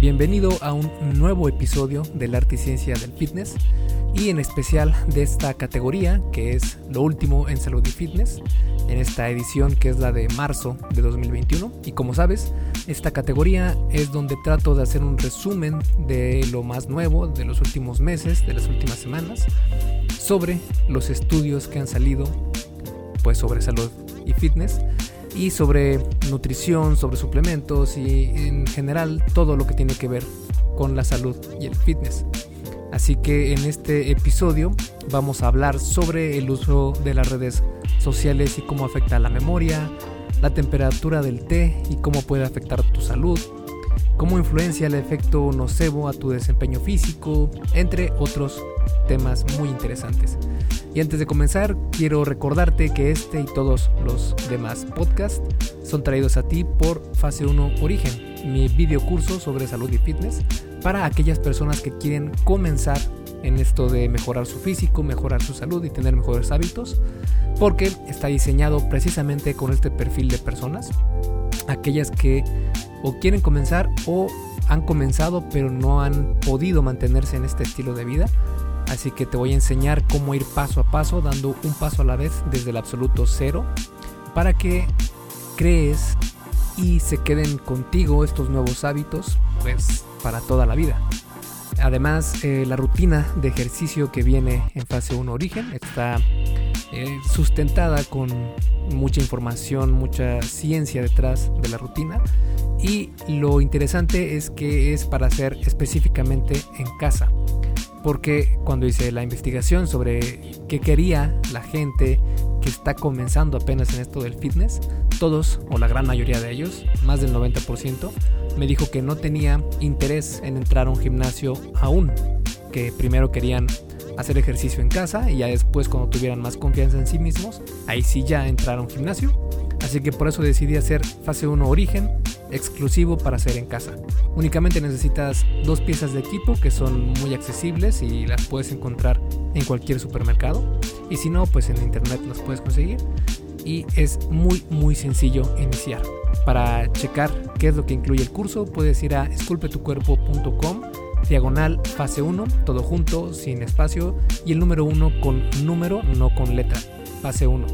Bienvenido a un nuevo episodio del Arte y Ciencia del Fitness y en especial de esta categoría que es lo último en salud y fitness en esta edición que es la de marzo de 2021 y como sabes esta categoría es donde trato de hacer un resumen de lo más nuevo de los últimos meses de las últimas semanas sobre los estudios que han salido pues sobre salud y fitness y sobre nutrición, sobre suplementos y en general todo lo que tiene que ver con la salud y el fitness. Así que en este episodio vamos a hablar sobre el uso de las redes sociales y cómo afecta la memoria, la temperatura del té y cómo puede afectar tu salud, cómo influencia el efecto nocebo a tu desempeño físico, entre otros temas muy interesantes. Y antes de comenzar, quiero recordarte que este y todos los demás podcasts son traídos a ti por Fase 1 Origen, mi video curso sobre salud y fitness para aquellas personas que quieren comenzar en esto de mejorar su físico, mejorar su salud y tener mejores hábitos, porque está diseñado precisamente con este perfil de personas, aquellas que o quieren comenzar o han comenzado pero no han podido mantenerse en este estilo de vida Así que te voy a enseñar cómo ir paso a paso, dando un paso a la vez desde el absoluto cero, para que crees y se queden contigo estos nuevos hábitos, pues para toda la vida. Además, eh, la rutina de ejercicio que viene en fase 1 origen está eh, sustentada con mucha información, mucha ciencia detrás de la rutina. Y lo interesante es que es para hacer específicamente en casa porque cuando hice la investigación sobre qué quería la gente que está comenzando apenas en esto del fitness, todos o la gran mayoría de ellos, más del 90%, me dijo que no tenía interés en entrar a un gimnasio aún, que primero querían hacer ejercicio en casa y ya después cuando tuvieran más confianza en sí mismos, ahí sí ya entrar a un gimnasio. Así que por eso decidí hacer fase 1 origen exclusivo para hacer en casa. Únicamente necesitas dos piezas de equipo que son muy accesibles y las puedes encontrar en cualquier supermercado. Y si no, pues en internet las puedes conseguir. Y es muy muy sencillo iniciar. Para checar qué es lo que incluye el curso, puedes ir a esculpetucuerpo.com diagonal fase 1, todo junto, sin espacio, y el número 1 con número, no con letra, fase 1.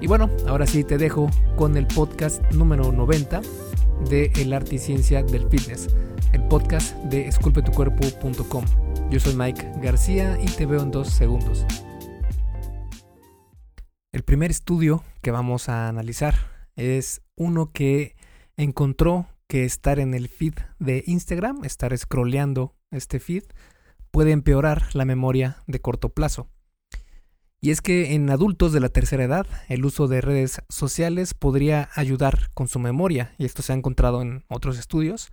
Y bueno, ahora sí te dejo con el podcast número 90 de El Arte y Ciencia del Fitness, el podcast de esculpetucuerpo.com. Yo soy Mike García y te veo en dos segundos. El primer estudio que vamos a analizar es uno que encontró que estar en el feed de Instagram, estar scrolleando este feed, puede empeorar la memoria de corto plazo. Y es que en adultos de la tercera edad el uso de redes sociales podría ayudar con su memoria, y esto se ha encontrado en otros estudios,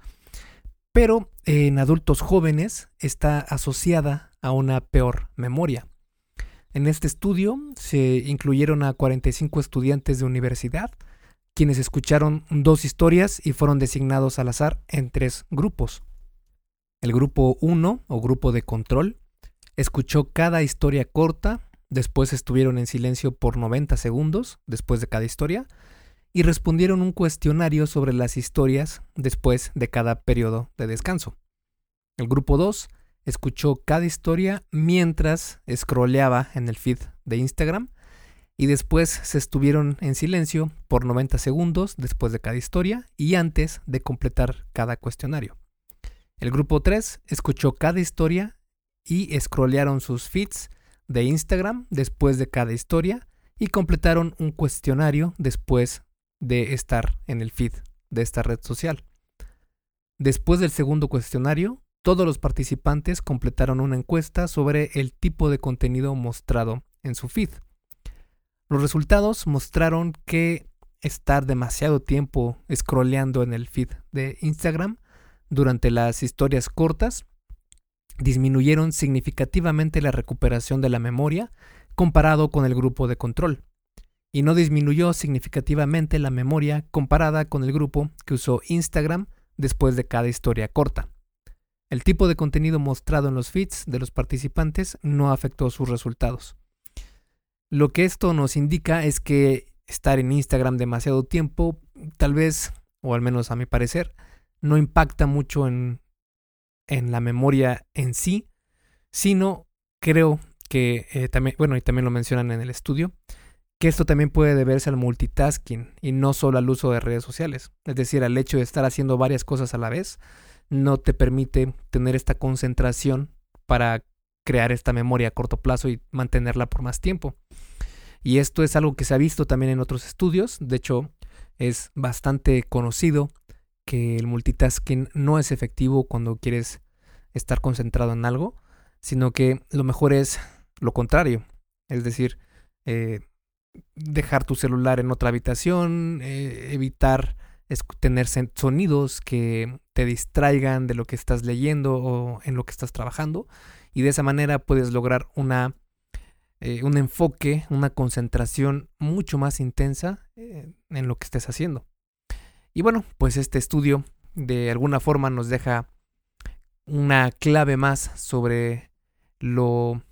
pero en adultos jóvenes está asociada a una peor memoria. En este estudio se incluyeron a 45 estudiantes de universidad, quienes escucharon dos historias y fueron designados al azar en tres grupos. El grupo 1 o grupo de control escuchó cada historia corta Después estuvieron en silencio por 90 segundos después de cada historia y respondieron un cuestionario sobre las historias después de cada periodo de descanso. El grupo 2 escuchó cada historia mientras scrolleaba en el feed de Instagram y después se estuvieron en silencio por 90 segundos después de cada historia y antes de completar cada cuestionario. El grupo 3 escuchó cada historia y scrollearon sus feeds de Instagram después de cada historia y completaron un cuestionario después de estar en el feed de esta red social. Después del segundo cuestionario, todos los participantes completaron una encuesta sobre el tipo de contenido mostrado en su feed. Los resultados mostraron que estar demasiado tiempo scrolleando en el feed de Instagram durante las historias cortas disminuyeron significativamente la recuperación de la memoria comparado con el grupo de control, y no disminuyó significativamente la memoria comparada con el grupo que usó Instagram después de cada historia corta. El tipo de contenido mostrado en los feeds de los participantes no afectó sus resultados. Lo que esto nos indica es que estar en Instagram demasiado tiempo, tal vez, o al menos a mi parecer, no impacta mucho en en la memoria en sí, sino creo que eh, también, bueno, y también lo mencionan en el estudio, que esto también puede deberse al multitasking y no solo al uso de redes sociales. Es decir, al hecho de estar haciendo varias cosas a la vez, no te permite tener esta concentración para crear esta memoria a corto plazo y mantenerla por más tiempo. Y esto es algo que se ha visto también en otros estudios. De hecho, es bastante conocido que el multitasking no es efectivo cuando quieres estar concentrado en algo, sino que lo mejor es lo contrario. Es decir, eh, dejar tu celular en otra habitación, eh, evitar tener sonidos que te distraigan de lo que estás leyendo o en lo que estás trabajando. Y de esa manera puedes lograr una, eh, un enfoque, una concentración mucho más intensa en lo que estés haciendo. Y bueno, pues este estudio de alguna forma nos deja una clave más sobre lo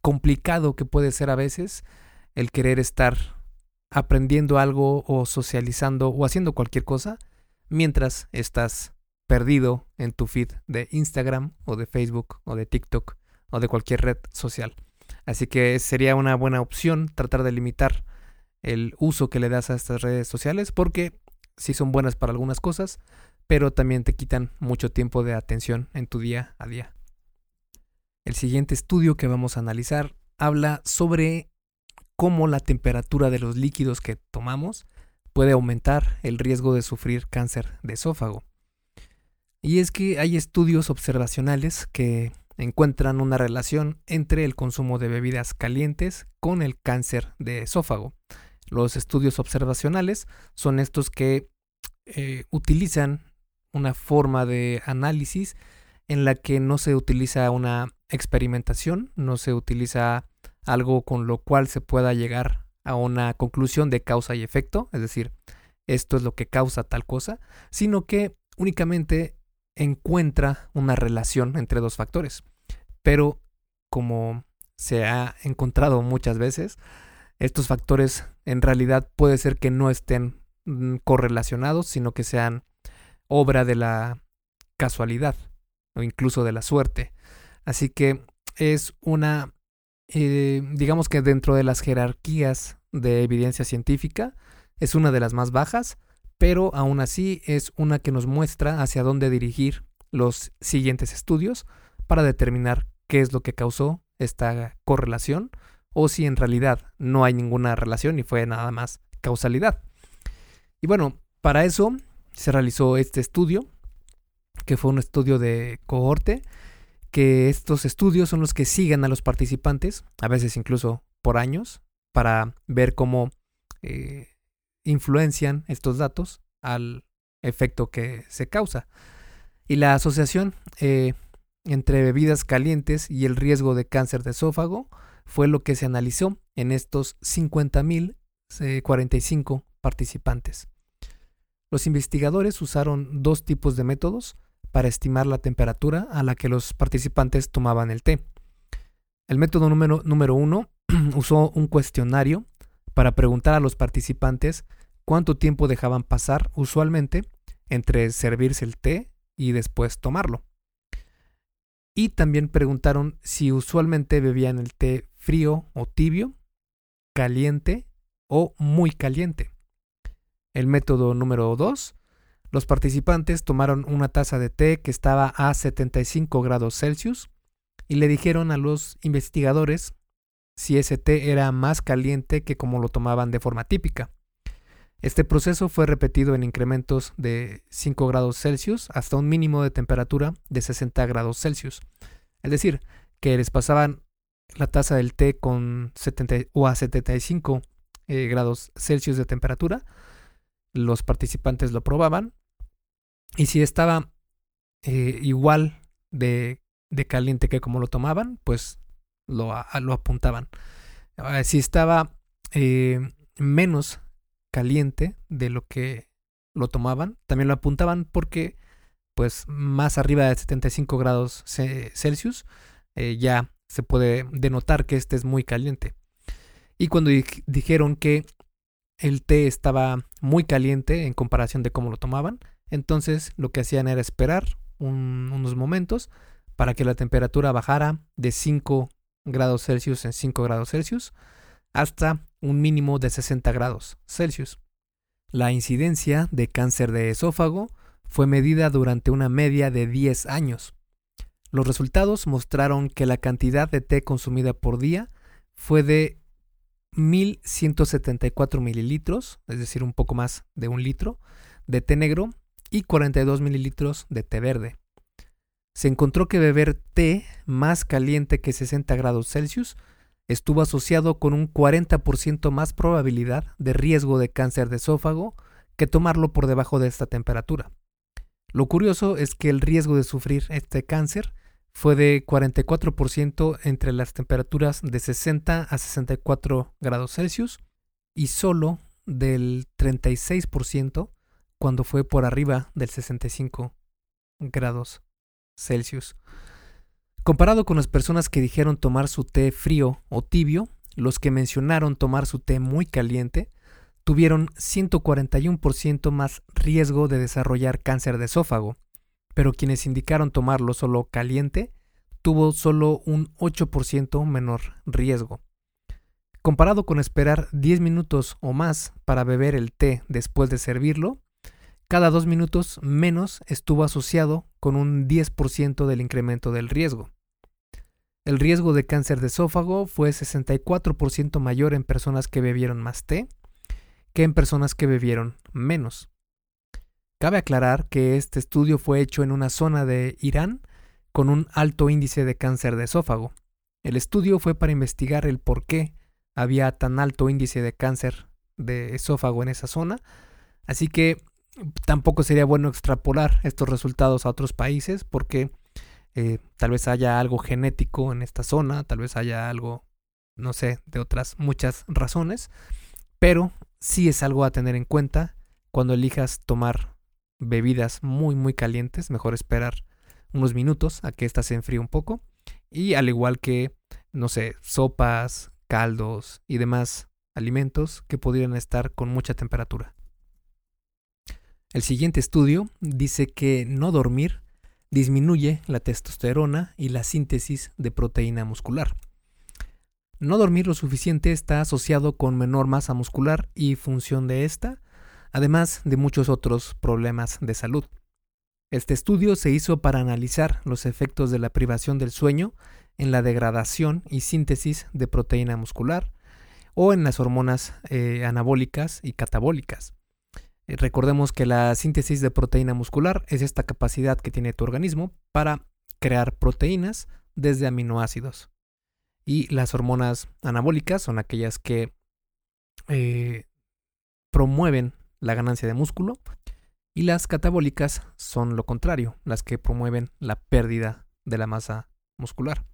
complicado que puede ser a veces el querer estar aprendiendo algo o socializando o haciendo cualquier cosa mientras estás perdido en tu feed de Instagram o de Facebook o de TikTok o de cualquier red social. Así que sería una buena opción tratar de limitar el uso que le das a estas redes sociales porque sí son buenas para algunas cosas, pero también te quitan mucho tiempo de atención en tu día a día. El siguiente estudio que vamos a analizar habla sobre cómo la temperatura de los líquidos que tomamos puede aumentar el riesgo de sufrir cáncer de esófago. Y es que hay estudios observacionales que encuentran una relación entre el consumo de bebidas calientes con el cáncer de esófago. Los estudios observacionales son estos que eh, utilizan una forma de análisis en la que no se utiliza una experimentación, no se utiliza algo con lo cual se pueda llegar a una conclusión de causa y efecto, es decir, esto es lo que causa tal cosa, sino que únicamente encuentra una relación entre dos factores. Pero como se ha encontrado muchas veces, estos factores en realidad puede ser que no estén mm, correlacionados, sino que sean obra de la casualidad o incluso de la suerte. Así que es una, eh, digamos que dentro de las jerarquías de evidencia científica, es una de las más bajas, pero aún así es una que nos muestra hacia dónde dirigir los siguientes estudios para determinar qué es lo que causó esta correlación o si en realidad no hay ninguna relación y fue nada más causalidad. Y bueno, para eso se realizó este estudio, que fue un estudio de cohorte, que estos estudios son los que siguen a los participantes, a veces incluso por años, para ver cómo eh, influencian estos datos al efecto que se causa. Y la asociación eh, entre bebidas calientes y el riesgo de cáncer de esófago fue lo que se analizó en estos 50.045 participantes. Los investigadores usaron dos tipos de métodos para estimar la temperatura a la que los participantes tomaban el té. El método número, número uno usó un cuestionario para preguntar a los participantes cuánto tiempo dejaban pasar usualmente entre servirse el té y después tomarlo. Y también preguntaron si usualmente bebían el té frío o tibio, caliente o muy caliente. El método número 2. Los participantes tomaron una taza de té que estaba a 75 grados Celsius y le dijeron a los investigadores si ese té era más caliente que como lo tomaban de forma típica. Este proceso fue repetido en incrementos de 5 grados Celsius hasta un mínimo de temperatura de 60 grados Celsius. Es decir, que les pasaban la taza del té con 70 o a 75 eh, grados Celsius de temperatura. Los participantes lo probaban. Y si estaba eh, igual de, caliente que como lo tomaban, pues lo, lo apuntaban. Si estaba eh, menos caliente de lo que lo tomaban, también lo apuntaban porque pues más arriba de 75 grados Celsius ya se puede denotar que este es muy caliente. Y cuando dijeron que el té estaba muy caliente en comparación de cómo lo tomaban, entonces lo que hacían era esperar unos momentos para que la temperatura bajara de 5 grados Celsius en 5 grados Celsius hasta un mínimo de 60 grados Celsius. La incidencia de cáncer de esófago fue medida durante una media de 10 años. Los resultados mostraron que la cantidad de té consumida por día fue de 1.174 mililitros, es decir, un poco más de un litro, de té negro y 42 mililitros de té verde. Se encontró que beber té más caliente que 60 grados Celsius estuvo asociado con un 40% más probabilidad de riesgo de cáncer de esófago que tomarlo por debajo de esta temperatura. Lo curioso es que el riesgo de sufrir este cáncer fue de 44% entre las temperaturas de 60 a 64 grados Celsius y solo del 36% cuando fue por arriba del 65 grados Celsius. Comparado con las personas que dijeron tomar su té frío o tibio, los que mencionaron tomar su té muy caliente tuvieron 141% más riesgo de desarrollar cáncer de esófago, pero quienes indicaron tomarlo solo caliente tuvo solo un 8% menor riesgo. Comparado con esperar 10 minutos o más para beber el té después de servirlo, cada dos minutos menos estuvo asociado con un 10% del incremento del riesgo. El riesgo de cáncer de esófago fue 64% mayor en personas que bebieron más té que en personas que bebieron menos. Cabe aclarar que este estudio fue hecho en una zona de Irán con un alto índice de cáncer de esófago. El estudio fue para investigar el por qué había tan alto índice de cáncer de esófago en esa zona, así que tampoco sería bueno extrapolar estos resultados a otros países porque eh, tal vez haya algo genético en esta zona, tal vez haya algo, no sé, de otras muchas razones, pero sí es algo a tener en cuenta cuando elijas tomar bebidas muy muy calientes, mejor esperar unos minutos a que ésta se enfríe un poco y al igual que, no sé, sopas, caldos y demás alimentos que pudieran estar con mucha temperatura. El siguiente estudio dice que no dormir disminuye la testosterona y la síntesis de proteína muscular. No dormir lo suficiente está asociado con menor masa muscular y función de esta, además de muchos otros problemas de salud. Este estudio se hizo para analizar los efectos de la privación del sueño en la degradación y síntesis de proteína muscular o en las hormonas eh, anabólicas y catabólicas. Eh, recordemos que la síntesis de proteína muscular es esta capacidad que tiene tu organismo para crear proteínas desde aminoácidos. Y las hormonas anabólicas son aquellas que eh, promueven la ganancia de músculo. Y las catabólicas son lo contrario, las que promueven la pérdida de la masa muscular.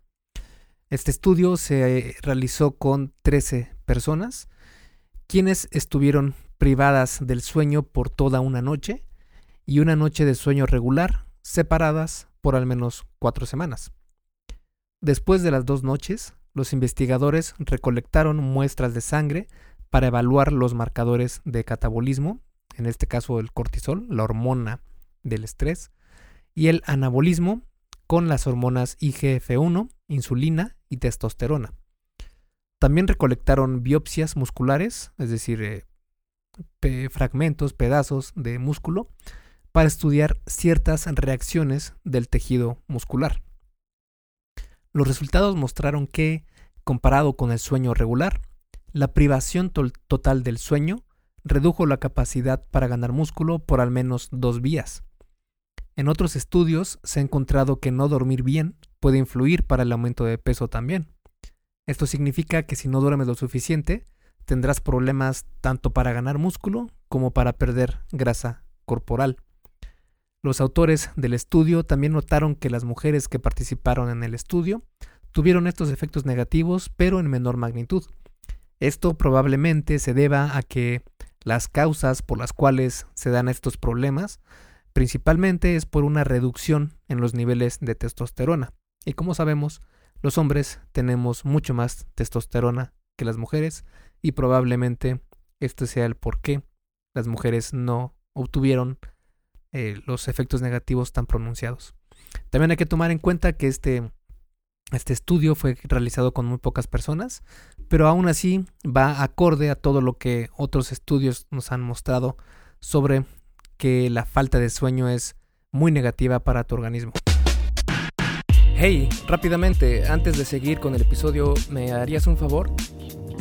Este estudio se realizó con 13 personas, quienes estuvieron privadas del sueño por toda una noche y una noche de sueño regular separadas por al menos cuatro semanas. Después de las dos noches, los investigadores recolectaron muestras de sangre para evaluar los marcadores de catabolismo, en este caso el cortisol, la hormona del estrés, y el anabolismo con las hormonas IGF-1, insulina y testosterona. También recolectaron biopsias musculares, es decir, eh, fragmentos, pedazos de músculo para estudiar ciertas reacciones del tejido muscular. Los resultados mostraron que, comparado con el sueño regular, la privación total del sueño redujo la capacidad para ganar músculo por al menos dos vías. En otros estudios se ha encontrado que no dormir bien puede influir para el aumento de peso también. Esto significa que si no duermes lo suficiente, tendrás problemas tanto para ganar músculo como para perder grasa corporal. Los autores del estudio también notaron que las mujeres que participaron en el estudio tuvieron estos efectos negativos pero en menor magnitud. Esto probablemente se deba a que las causas por las cuales se dan estos problemas principalmente es por una reducción en los niveles de testosterona. Y como sabemos, los hombres tenemos mucho más testosterona que las mujeres y probablemente este sea el por qué las mujeres no obtuvieron eh, los efectos negativos tan pronunciados. También hay que tomar en cuenta que este, este estudio fue realizado con muy pocas personas, pero aún así va acorde a todo lo que otros estudios nos han mostrado sobre que la falta de sueño es muy negativa para tu organismo. Hey, rápidamente, antes de seguir con el episodio, ¿me harías un favor?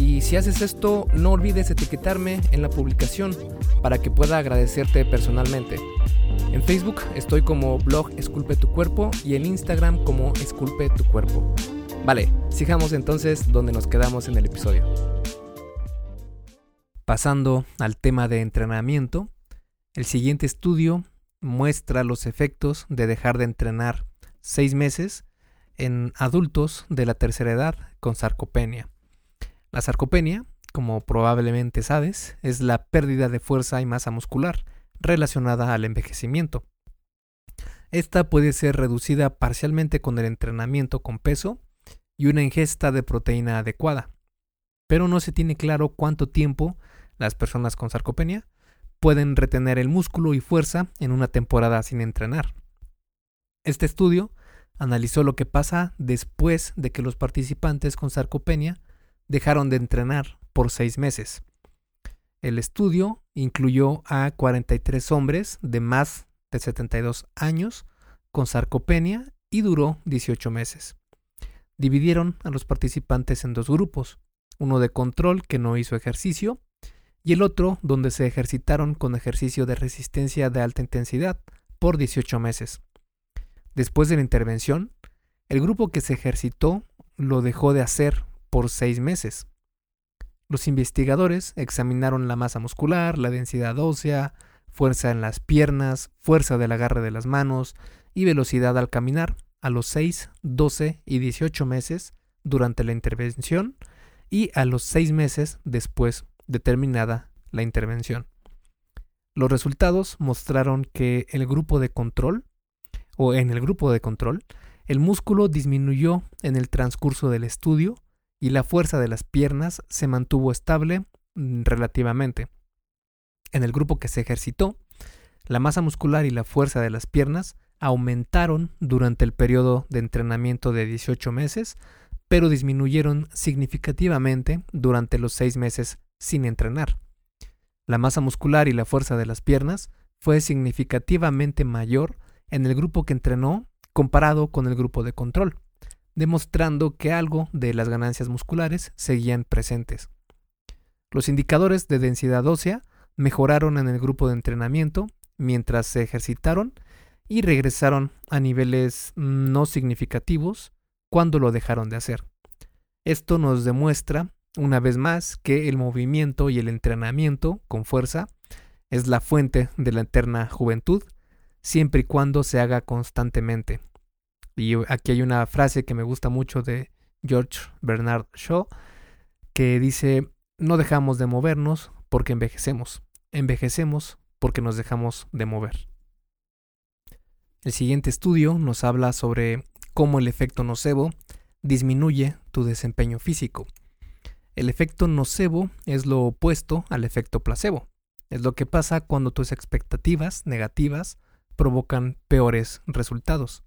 Y si haces esto, no olvides etiquetarme en la publicación para que pueda agradecerte personalmente. En Facebook estoy como blog Esculpe tu cuerpo y en Instagram como Esculpe tu cuerpo. Vale, sigamos entonces donde nos quedamos en el episodio. Pasando al tema de entrenamiento, el siguiente estudio muestra los efectos de dejar de entrenar seis meses en adultos de la tercera edad con sarcopenia. La sarcopenia, como probablemente sabes, es la pérdida de fuerza y masa muscular relacionada al envejecimiento. Esta puede ser reducida parcialmente con el entrenamiento con peso y una ingesta de proteína adecuada, pero no se tiene claro cuánto tiempo las personas con sarcopenia pueden retener el músculo y fuerza en una temporada sin entrenar. Este estudio analizó lo que pasa después de que los participantes con sarcopenia dejaron de entrenar por seis meses. El estudio incluyó a 43 hombres de más de 72 años con sarcopenia y duró 18 meses. Dividieron a los participantes en dos grupos, uno de control que no hizo ejercicio y el otro donde se ejercitaron con ejercicio de resistencia de alta intensidad por 18 meses. Después de la intervención, el grupo que se ejercitó lo dejó de hacer por seis meses. Los investigadores examinaron la masa muscular, la densidad ósea, fuerza en las piernas, fuerza del agarre de las manos y velocidad al caminar a los 6, 12 y 18 meses durante la intervención y a los 6 meses después determinada la intervención. Los resultados mostraron que el grupo de control, o en el grupo de control, el músculo disminuyó en el transcurso del estudio y la fuerza de las piernas se mantuvo estable mm, relativamente. En el grupo que se ejercitó, la masa muscular y la fuerza de las piernas aumentaron durante el periodo de entrenamiento de 18 meses, pero disminuyeron significativamente durante los 6 meses sin entrenar. La masa muscular y la fuerza de las piernas fue significativamente mayor en el grupo que entrenó comparado con el grupo de control, demostrando que algo de las ganancias musculares seguían presentes. Los indicadores de densidad ósea mejoraron en el grupo de entrenamiento mientras se ejercitaron y regresaron a niveles no significativos cuando lo dejaron de hacer. Esto nos demuestra una vez más que el movimiento y el entrenamiento con fuerza es la fuente de la eterna juventud, siempre y cuando se haga constantemente. Y aquí hay una frase que me gusta mucho de George Bernard Shaw, que dice, no dejamos de movernos porque envejecemos, envejecemos porque nos dejamos de mover. El siguiente estudio nos habla sobre cómo el efecto nocebo disminuye tu desempeño físico. El efecto nocebo es lo opuesto al efecto placebo. Es lo que pasa cuando tus expectativas negativas provocan peores resultados.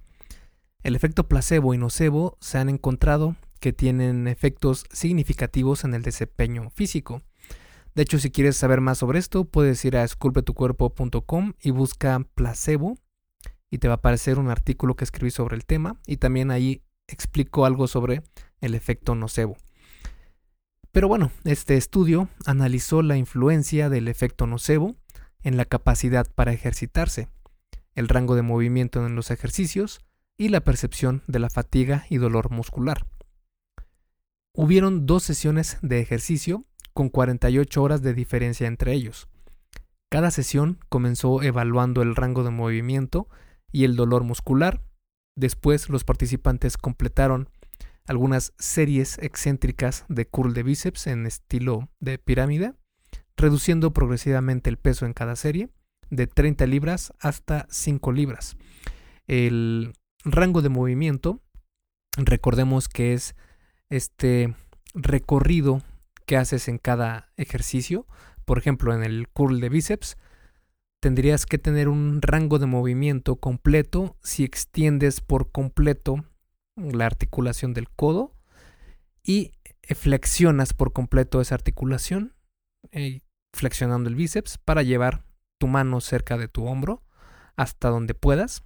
El efecto placebo y nocebo se han encontrado que tienen efectos significativos en el desempeño físico. De hecho, si quieres saber más sobre esto, puedes ir a esculpetucuerpo.com y busca placebo y te va a aparecer un artículo que escribí sobre el tema y también ahí explico algo sobre el efecto nocebo. Pero bueno, este estudio analizó la influencia del efecto nocebo en la capacidad para ejercitarse, el rango de movimiento en los ejercicios y la percepción de la fatiga y dolor muscular. Hubieron dos sesiones de ejercicio con 48 horas de diferencia entre ellos. Cada sesión comenzó evaluando el rango de movimiento y el dolor muscular. Después los participantes completaron algunas series excéntricas de curl de bíceps en estilo de pirámide, reduciendo progresivamente el peso en cada serie de 30 libras hasta 5 libras. El rango de movimiento, recordemos que es este recorrido que haces en cada ejercicio. Por ejemplo, en el curl de bíceps, tendrías que tener un rango de movimiento completo si extiendes por completo la articulación del codo y flexionas por completo esa articulación, eh, flexionando el bíceps para llevar tu mano cerca de tu hombro hasta donde puedas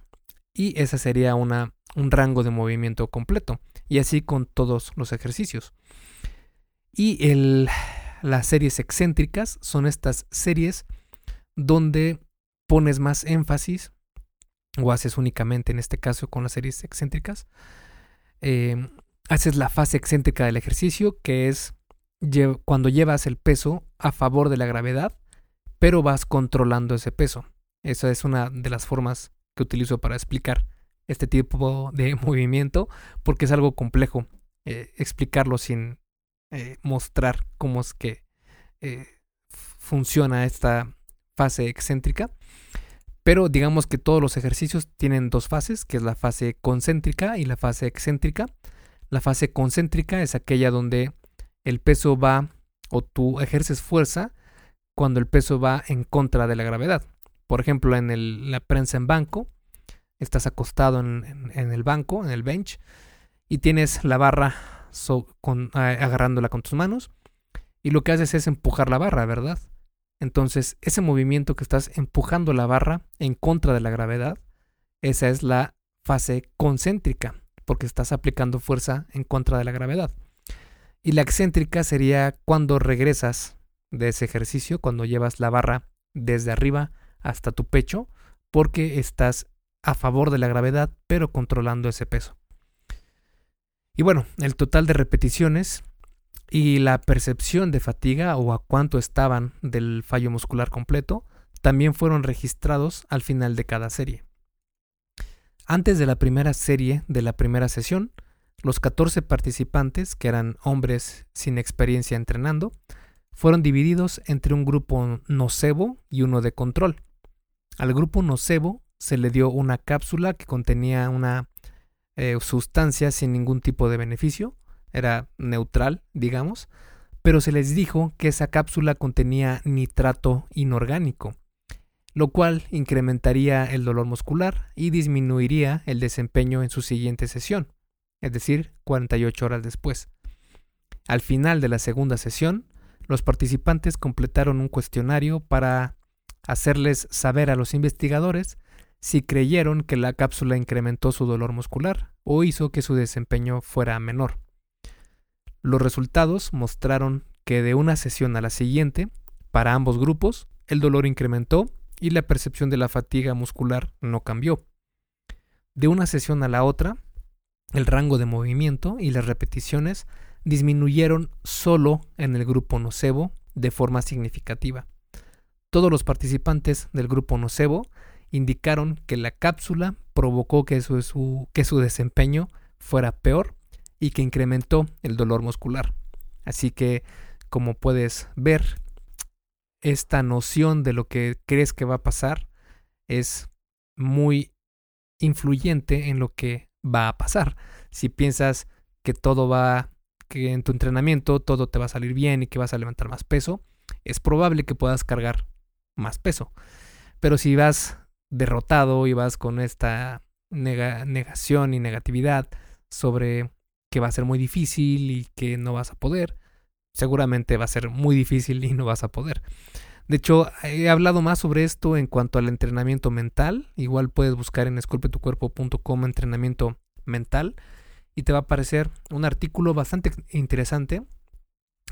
y ese sería una, un rango de movimiento completo y así con todos los ejercicios. Y el, las series excéntricas son estas series donde pones más énfasis o haces únicamente en este caso con las series excéntricas Em, haces la fase excéntrica del ejercicio, que es cuando llevas el peso a favor de la gravedad, pero vas controlando ese peso. Esa es una de las formas que utilizo para explicar este tipo de movimiento, porque es algo complejo eh, explicarlo sin eh, mostrar cómo es que eh, funciona esta fase excéntrica. Pero digamos que todos los ejercicios tienen dos fases, que es la fase concéntrica y la fase excéntrica. La fase concéntrica es aquella donde el peso va o tú ejerces fuerza cuando el peso va en contra de la gravedad. Por ejemplo, en la prensa en banco, estás acostado en, el banco, en el bench, y tienes la barra agarrándola con tus manos, y lo que haces es empujar la barra, ¿verdad? Entonces, ese movimiento que estás empujando la barra en contra de la gravedad, esa es la fase concéntrica, porque estás aplicando fuerza en contra de la gravedad. Y la excéntrica sería cuando regresas de ese ejercicio, cuando llevas la barra desde arriba hasta tu pecho, porque estás a favor de la gravedad, pero controlando ese peso. Y bueno, el total de repeticiones y la percepción de fatiga o a cuánto estaban del fallo muscular completo también fueron registrados al final de cada serie. Antes de la primera serie de la primera sesión, los 14 participantes, que eran hombres sin experiencia entrenando, fueron divididos entre un grupo nocebo y uno de control. Al grupo nocebo se le dio una cápsula que contenía una eh, sustancia sin ningún tipo de beneficio, era neutral, digamos, pero se les dijo que esa cápsula contenía nitrato inorgánico, lo cual incrementaría el dolor muscular y disminuiría el desempeño en su siguiente sesión, es decir, 48 horas después. Al final de la segunda sesión, los participantes completaron un cuestionario para hacerles saber a los investigadores si creyeron que la cápsula incrementó su dolor muscular o hizo que su desempeño fuera menor. Los resultados mostraron que de una sesión a la siguiente, para ambos grupos, el dolor incrementó y la percepción de la fatiga muscular no cambió. De una sesión a la otra, el rango de movimiento y las repeticiones disminuyeron solo en el grupo nocebo de forma significativa. Todos los participantes del grupo nocebo indicaron que la cápsula provocó que su, que su desempeño fuera peor y que incrementó el dolor muscular. Así que, como puedes ver, esta noción de lo que crees que va a pasar es muy influyente en lo que va a pasar. Si piensas que todo va, que en tu entrenamiento todo te va a salir bien y que vas a levantar más peso, es probable que puedas cargar más peso. Pero si vas derrotado y vas con esta negación y negatividad sobre que va a ser muy difícil y que no vas a poder. Seguramente va a ser muy difícil y no vas a poder. De hecho, he hablado más sobre esto en cuanto al entrenamiento mental. Igual puedes buscar en esculpetucuerpo.com entrenamiento mental y te va a aparecer un artículo bastante interesante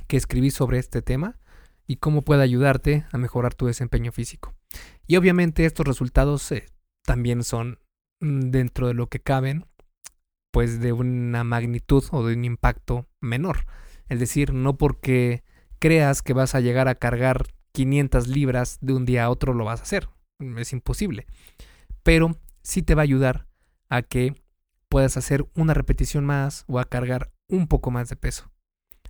que escribí sobre este tema y cómo puede ayudarte a mejorar tu desempeño físico. Y obviamente estos resultados eh, también son mm, dentro de lo que caben pues de una magnitud o de un impacto menor. Es decir, no porque creas que vas a llegar a cargar 500 libras de un día a otro lo vas a hacer. Es imposible. Pero sí te va a ayudar a que puedas hacer una repetición más o a cargar un poco más de peso.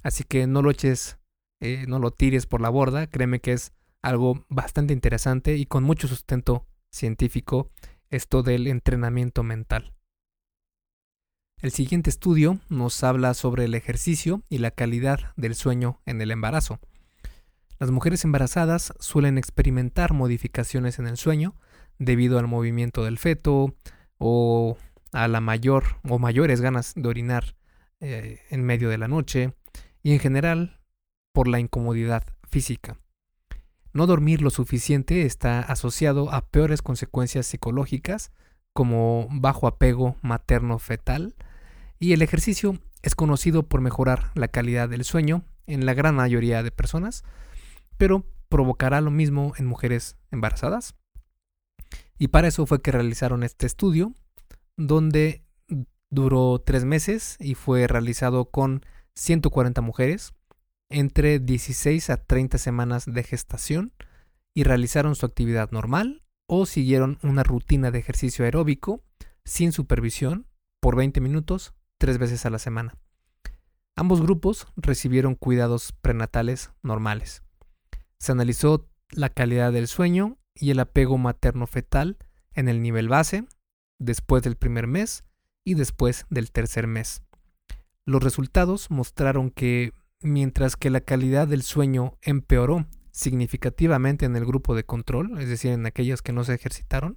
Así que no lo eches, eh, no lo tires por la borda. Créeme que es algo bastante interesante y con mucho sustento científico esto del entrenamiento mental. El siguiente estudio nos habla sobre el ejercicio y la calidad del sueño en el embarazo. Las mujeres embarazadas suelen experimentar modificaciones en el sueño debido al movimiento del feto o a la mayor o mayores ganas de orinar eh, en medio de la noche y en general por la incomodidad física. No dormir lo suficiente está asociado a peores consecuencias psicológicas como bajo apego materno-fetal y el ejercicio es conocido por mejorar la calidad del sueño en la gran mayoría de personas, pero provocará lo mismo en mujeres embarazadas. Y para eso fue que realizaron este estudio, donde duró tres meses y fue realizado con 140 mujeres entre 16 a 30 semanas de gestación y realizaron su actividad normal o siguieron una rutina de ejercicio aeróbico sin supervisión por 20 minutos tres veces a la semana. Ambos grupos recibieron cuidados prenatales normales. Se analizó la calidad del sueño y el apego materno-fetal en el nivel base, después del primer mes y después del tercer mes. Los resultados mostraron que mientras que la calidad del sueño empeoró significativamente en el grupo de control, es decir, en aquellas que no se ejercitaron,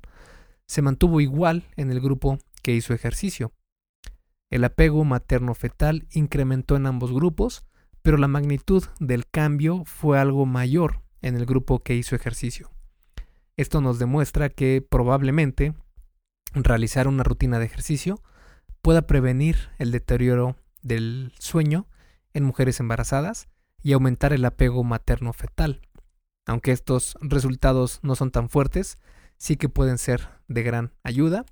se mantuvo igual en el grupo que hizo ejercicio. El apego materno-fetal incrementó en ambos grupos, pero la magnitud del cambio fue algo mayor en el grupo que hizo ejercicio. Esto nos demuestra que probablemente realizar una rutina de ejercicio pueda prevenir el deterioro del sueño en mujeres embarazadas y aumentar el apego materno-fetal. Aunque estos resultados no son tan fuertes, sí que pueden ser de gran ayuda.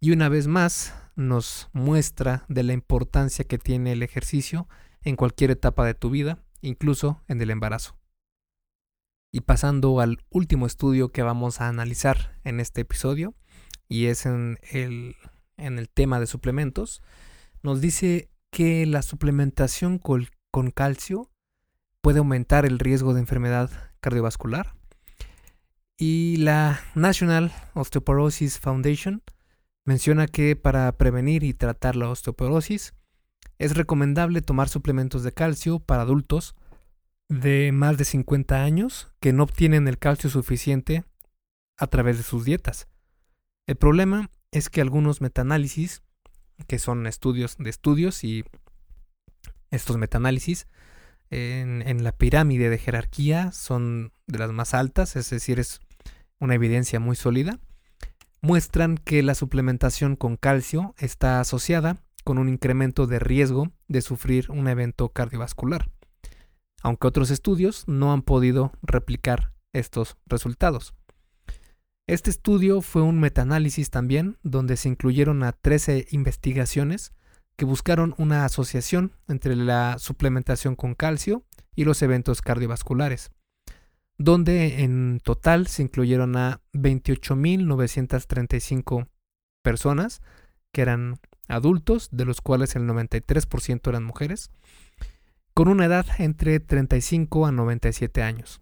Y una vez más nos muestra de la importancia que tiene el ejercicio en cualquier etapa de tu vida, incluso en el embarazo. Y pasando al último estudio que vamos a analizar en este episodio, y es en el, en el tema de suplementos, nos dice que la suplementación con, calcio puede aumentar el riesgo de enfermedad cardiovascular. Y la National Osteoporosis Foundation menciona que para prevenir y tratar la osteoporosis es recomendable tomar suplementos de calcio para adultos de más de 50 años que no obtienen el calcio suficiente a través de sus dietas. El problema es que algunos metaanálisis que son estudios de estudios y estos metaanálisis en, en la pirámide de jerarquía son de las más altas, es decir, es una evidencia muy sólida, muestran que la suplementación con calcio está asociada con un incremento de riesgo de sufrir un evento cardiovascular, aunque otros estudios no han podido replicar estos resultados. Este estudio fue un metaanálisis también, donde se incluyeron a 13 investigaciones que buscaron una asociación entre la suplementación con calcio y los eventos cardiovasculares, donde en total se incluyeron a 28.935 personas que eran adultos, de los cuales el 93% eran mujeres, con una edad entre 35 a 97 años.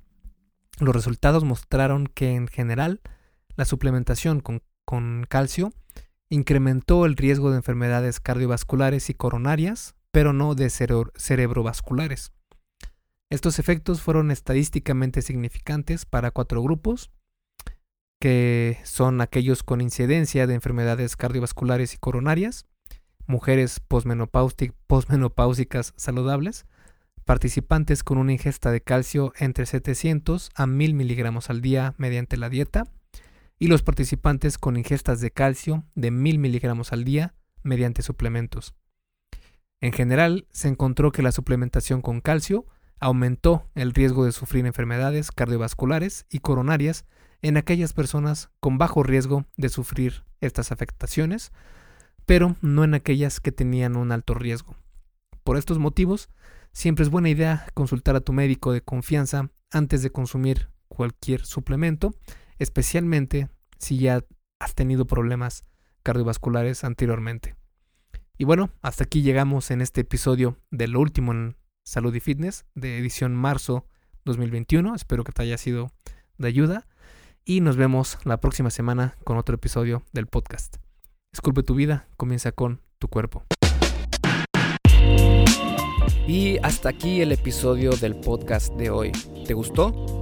Los resultados mostraron que en general la suplementación con, calcio incrementó el riesgo de enfermedades cardiovasculares y coronarias, pero no de cerebrovasculares. Estos efectos fueron estadísticamente significantes para cuatro grupos, que son aquellos con incidencia de enfermedades cardiovasculares y coronarias, mujeres posmenopáusicas saludables, participantes con una ingesta de calcio entre 700 a 1000 miligramos al día mediante la dieta, y los participantes con ingestas de calcio de 1000 miligramos al día mediante suplementos. En general, se encontró que la suplementación con calcio aumentó el riesgo de sufrir enfermedades cardiovasculares y coronarias en aquellas personas con bajo riesgo de sufrir estas afectaciones, pero no en aquellas que tenían un alto riesgo. Por estos motivos, siempre es buena idea consultar a tu médico de confianza antes de consumir cualquier suplemento, especialmente si ya has tenido problemas cardiovasculares anteriormente. Y bueno, hasta aquí llegamos en este episodio de lo último en salud y fitness de edición marzo 2021. Espero que te haya sido de ayuda y nos vemos la próxima semana con otro episodio del podcast. Disculpe tu vida, comienza con tu cuerpo. Y hasta aquí el episodio del podcast de hoy. ¿Te gustó?